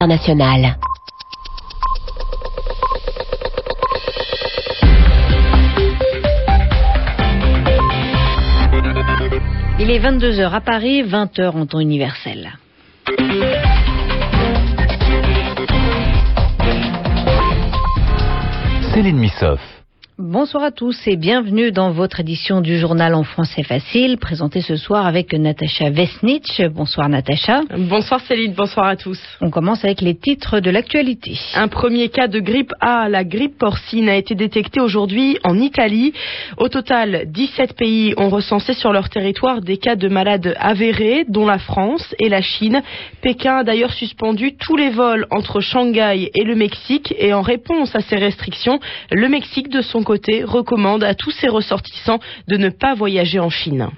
international. Il est 22h à Paris, 20h en temps universel. Céline Missoff. Bonsoir à tous et bienvenue dans votre édition du journal en français facile, présentée ce soir avec Natacha Vesnitch. Bonsoir Natacha. Bonsoir Céline, bonsoir à tous. On commence avec les titres de l'actualité. Un premier cas de grippe A, la grippe porcine, a été détecté aujourd'hui en Italie. Au total, 17 pays ont recensé sur leur territoire des cas de malades avérés, dont la France et la Chine. Pékin a d'ailleurs suspendu tous les vols entre Shanghai et le Mexique et en réponse à ces restrictions, le Mexique de son côté recommande à tous ses ressortissants de ne pas voyager en Chine.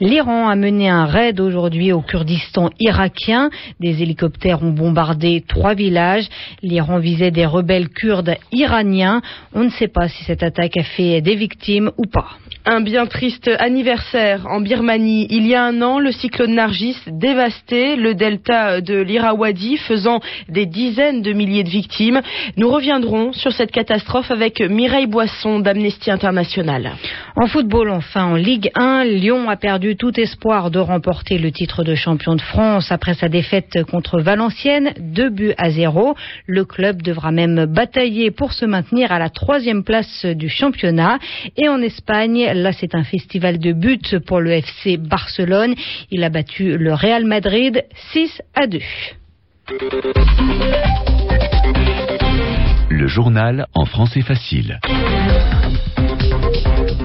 L'Iran a mené un raid aujourd'hui au Kurdistan irakien. Des hélicoptères ont bombardé trois villages. L'Iran visait des rebelles kurdes iraniens. On ne sait pas si cette attaque a fait des victimes ou pas. Un bien triste anniversaire en Birmanie. Il y a un an, le cyclone Nargis dévastait le delta de l'Irrawaddy, faisant des dizaines de milliers de victimes. Nous reviendrons sur cette catastrophe avec Mireille Boisson d'Amnesty International. En football, enfin, en Ligue 1, Lyon a perdu tout espoir de remporter le titre de champion de France après sa défaite contre Valenciennes, deux buts à zéro. Le club devra même batailler pour se maintenir à la troisième place du championnat. Et en Espagne, là, c'est un festival de buts pour le FC Barcelone. Il a battu le Real Madrid 6 à 2. Le journal en français facile.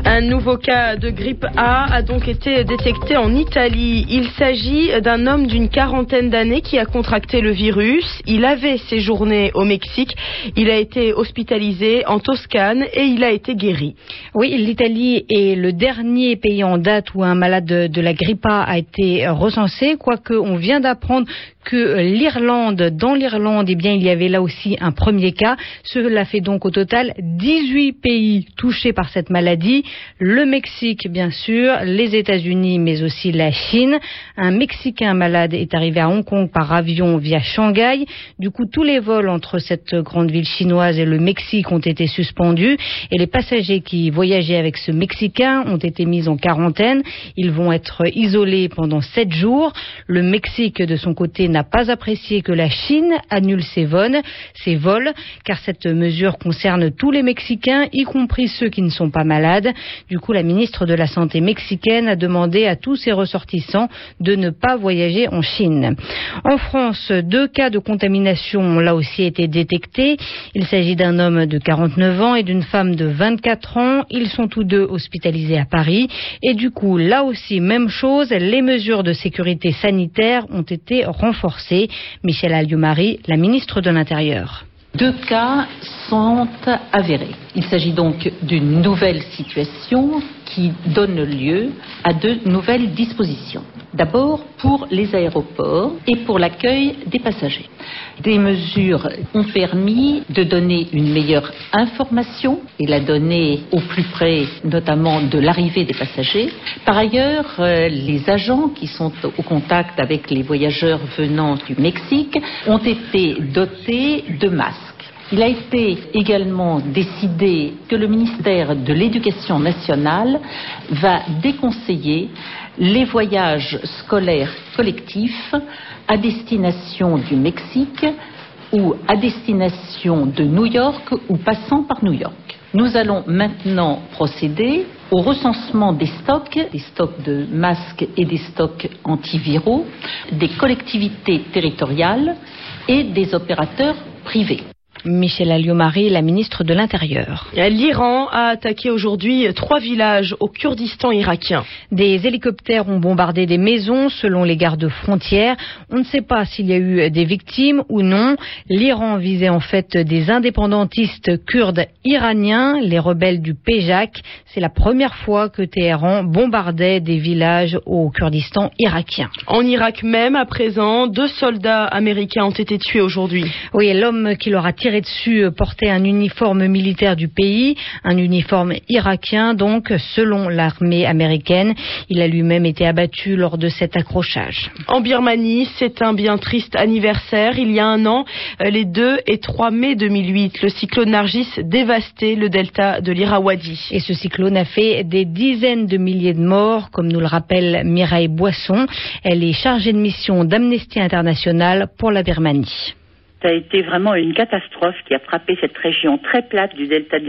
Un nouveau cas de grippe A a donc été détecté en Italie. Il s'agit d'un homme d'une quarantaine d'années qui a contracté le virus. Il avait séjourné au Mexique. Il a été hospitalisé en Toscane et il a été guéri. Oui, l'Italie est le dernier pays en date où un malade de la grippe A a été recensé, quoique on vient d'apprendre que l'Irlande, dans l'Irlande, eh bien, il y avait là aussi un premier cas. Cela fait donc au total 18 pays touchés par cette maladie. Le Mexique, bien sûr, les États-Unis, mais aussi la Chine. Un Mexicain malade est arrivé à Hong Kong par avion via Shanghai. Du coup, tous les vols entre cette grande ville chinoise et le Mexique ont été suspendus et les passagers qui voyageaient avec ce Mexicain ont été mis en quarantaine. Ils vont être isolés pendant sept jours. Le Mexique, de son côté, pas apprécié que la Chine annule ses vols, ses vols, car cette mesure concerne tous les Mexicains, y compris ceux qui ne sont pas malades. Du coup, la ministre de la Santé mexicaine a demandé à tous ses ressortissants de ne pas voyager en Chine. En France, deux cas de contamination ont là aussi été détectés. Il s'agit d'un homme de 49 ans et d'une femme de 24 ans. Ils sont tous deux hospitalisés à Paris. Et du coup, là aussi, même chose, les mesures de sécurité sanitaire ont été renforcées. Michel Alliot-Marie, la ministre de l'Intérieur. Deux cas sont avérés. Il s'agit donc d'une nouvelle situation qui donne lieu à de nouvelles dispositions. D'abord pour les aéroports et pour l'accueil des passagers. Des mesures ont permis de donner une meilleure information et la donner au plus près notamment de l'arrivée des passagers. Par ailleurs, euh, les agents qui sont au contact avec les voyageurs venant du Mexique ont été dotés de masques. Il a été également décidé que le ministère de l'Éducation nationale va déconseiller les voyages scolaires collectifs à destination du Mexique ou à destination de New York ou passant par New York. Nous allons maintenant procéder au recensement des stocks, des stocks de masques et des stocks antiviraux, des collectivités territoriales et des opérateurs privés. Michel Alliot-Marie, la ministre de l'Intérieur. L'Iran a attaqué aujourd'hui trois villages au Kurdistan irakien. Des hélicoptères ont bombardé des maisons selon les gardes frontières. On ne sait pas s'il y a eu des victimes ou non. L'Iran visait en fait des indépendantistes kurdes iraniens, les rebelles du Péjak. C'est la première fois que Téhéran bombardait des villages au Kurdistan irakien. En Irak même, à présent, deux soldats américains ont été tués aujourd'hui. Oui, l'homme qui leur a tiré tiré dessus portait un uniforme militaire du pays, un uniforme irakien donc, selon l'armée américaine. Il a lui-même été abattu lors de cet accrochage. En Birmanie, c'est un bien triste anniversaire. Il y a un an, les 2 et 3 mai 2008, le cyclone Nargis dévastait le delta de l'Irrawaddy. Et ce cyclone a fait des dizaines de milliers de morts, comme nous le rappelle Mireille Boisson. Elle est chargée de mission d'Amnesty International pour la Birmanie. Ça a été vraiment une catastrophe qui a frappé cette région très plate du delta de.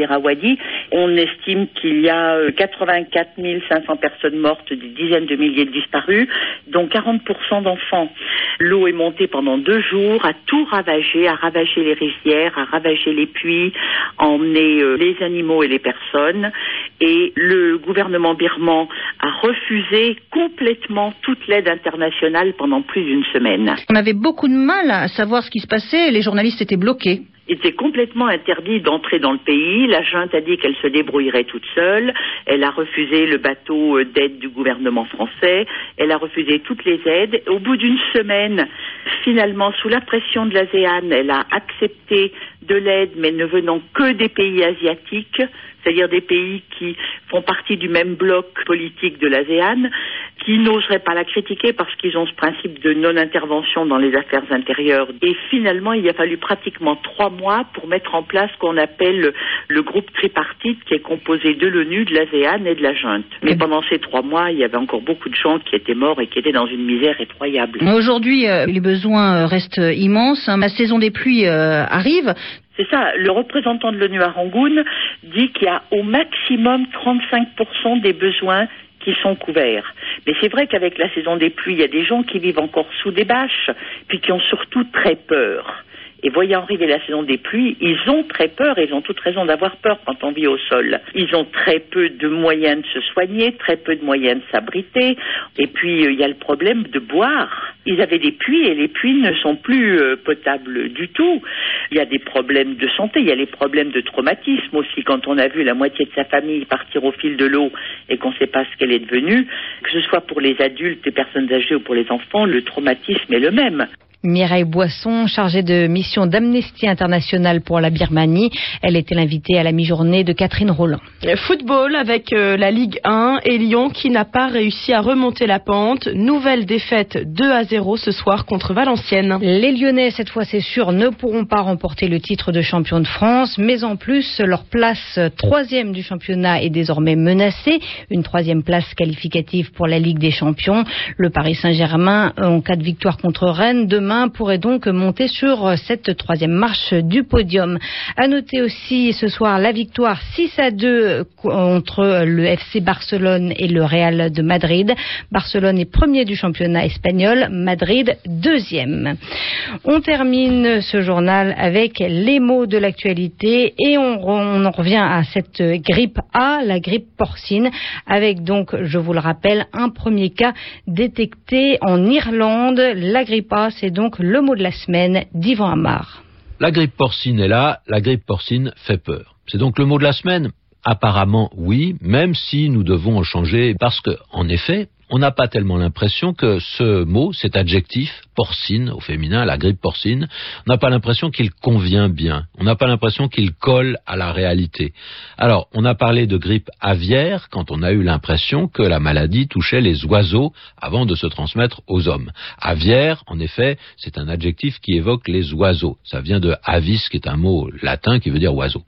On estime qu'il y a 84 euh, 500 personnes mortes, des dizaines de milliers de disparus, dont 40% d'enfants. L'eau est montée pendant deux jours, a tout ravagé, a ravagé les rizières, a ravagé les puits, a emmené euh, les animaux et les personnes. Et le gouvernement birman a refusé complètement toute l'aide internationale pendant plus d'une semaine. On avait beaucoup de mal à savoir ce qui se passait les journalistes étaient bloqués. Il était complètement interdit d'entrer dans le pays. La junte a dit qu'elle se débrouillerait toute seule. Elle a refusé le bateau euh, d'aide du gouvernement français. Elle a refusé toutes les aides. Au bout d'une semaine, finalement, sous la pression de l'ASEAN, elle a accepté de l'aide, mais ne venant que des pays asiatiques, c'est-à-dire des pays qui font partie du même bloc politique de l'ASEAN, qui n'oseraient pas la critiquer parce qu'ils ont ce principe de non-intervention dans les affaires intérieures. Et finalement, il a fallu pratiquement trois mois pour mettre en place ce qu'on appelle le, groupe tripartite qui est composé de l'ONU, de l'ASEAN et de la junte. Mais pendant ces trois mois, il y avait encore beaucoup de gens qui étaient morts et qui étaient dans une misère effroyable. Aujourd'hui, euh, les besoins restent immenses. La saison des pluies euh, arrive. C'est ça. Le représentant de l'ONU à Rangoon dit qu'il y a au maximum 35% des besoins qui sont couverts. Mais c'est vrai qu'avec la saison des pluies, il y a des gens qui vivent encore sous des bâches, puis qui ont surtout très peur. Et voyant arriver la saison des pluies, ils ont très peur, ils ont toute raison d'avoir peur quand on vit au sol. Ils ont très peu de moyens de se soigner, très peu de moyens de s'abriter, et puis euh, il y a le problème de boire. Ils avaient des puits et les puits ne sont plus euh, potables du tout. Il y a des problèmes de santé, il y a les problèmes de traumatisme aussi. Quand on a vu la moitié de sa famille partir au fil de l'eau et qu'on ne sait pas ce qu'elle est devenue, que ce soit pour les adultes, les personnes âgées ou pour les enfants, le traumatisme est le même. Mireille Boisson, chargée de mission d'Amnesty International pour la Birmanie. Elle était l'invitée à la mi-journée de Catherine Roland. Football avec euh, la Ligue 1 et Lyon qui n'a pas réussi à remonter la pente. Nouvelle défaite 2 à 0 ce soir contre Valenciennes. Les Lyonnais, cette fois c'est sûr, ne pourront pas remporter le titre de champion de France, mais en plus, leur place troisième du championnat est désormais menacée. Une troisième place qualificative pour la Ligue des Champions. Le Paris Saint-Germain, en cas de victoire contre Rennes, demain pourrait donc monter sur cette troisième marche du podium. À noter aussi ce soir la victoire 6 à 2 entre le FC Barcelone et le Real de Madrid. Barcelone est premier du championnat espagnol, Madrid deuxième. On termine ce journal avec les mots de l'actualité et on, on en revient à cette grippe A, la grippe porcine, avec donc, je vous le rappelle, un premier cas détecté en Irlande. La grippe A, c'est donc le mot de la semaine d'Yvan Amar. La grippe porcine est là, la grippe porcine fait peur. C'est donc le mot de la semaine? Apparemment oui, même si nous devons en changer, parce que, en effet, on n'a pas tellement l'impression que ce mot, cet adjectif, porcine au féminin, la grippe porcine, on n'a pas l'impression qu'il convient bien. On n'a pas l'impression qu'il colle à la réalité. Alors, on a parlé de grippe aviaire quand on a eu l'impression que la maladie touchait les oiseaux avant de se transmettre aux hommes. Aviaire, en effet, c'est un adjectif qui évoque les oiseaux. Ça vient de avis, qui est un mot latin qui veut dire oiseau.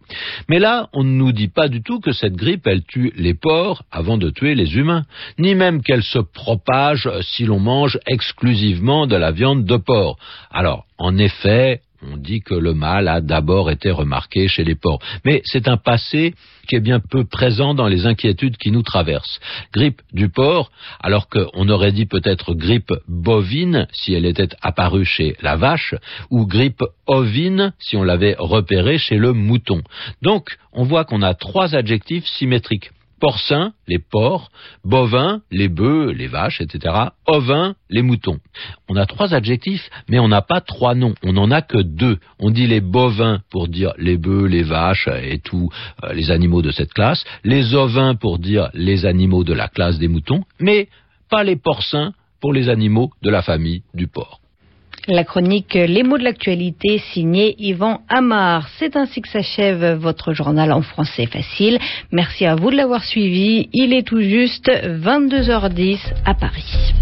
Mais là, on ne nous dit pas du tout que cette grippe, elle tue les porcs avant de tuer les humains, ni même qu'elle se propage si l'on mange exclusivement de la viande de porc. Alors, en effet, on dit que le mal a d'abord été remarqué chez les porcs. Mais c'est un passé qui est bien peu présent dans les inquiétudes qui nous traversent. Grippe du porc, alors qu'on aurait dit peut-être grippe bovine si elle était apparue chez la vache, ou grippe ovine si on l'avait repérée chez le mouton. Donc, on voit qu'on a trois adjectifs symétriques porcins, les porcs, bovins, les bœufs, les vaches, etc., ovins, les moutons. On a trois adjectifs, mais on n'a pas trois noms, on n'en a que deux. On dit les bovins pour dire les bœufs, les vaches et tous euh, les animaux de cette classe, les ovins pour dire les animaux de la classe des moutons, mais pas les porcins pour les animaux de la famille du porc. La chronique Les mots de l'actualité signée Yvan Amar. C'est ainsi que s'achève votre journal en français facile. Merci à vous de l'avoir suivi. Il est tout juste 22h10 à Paris.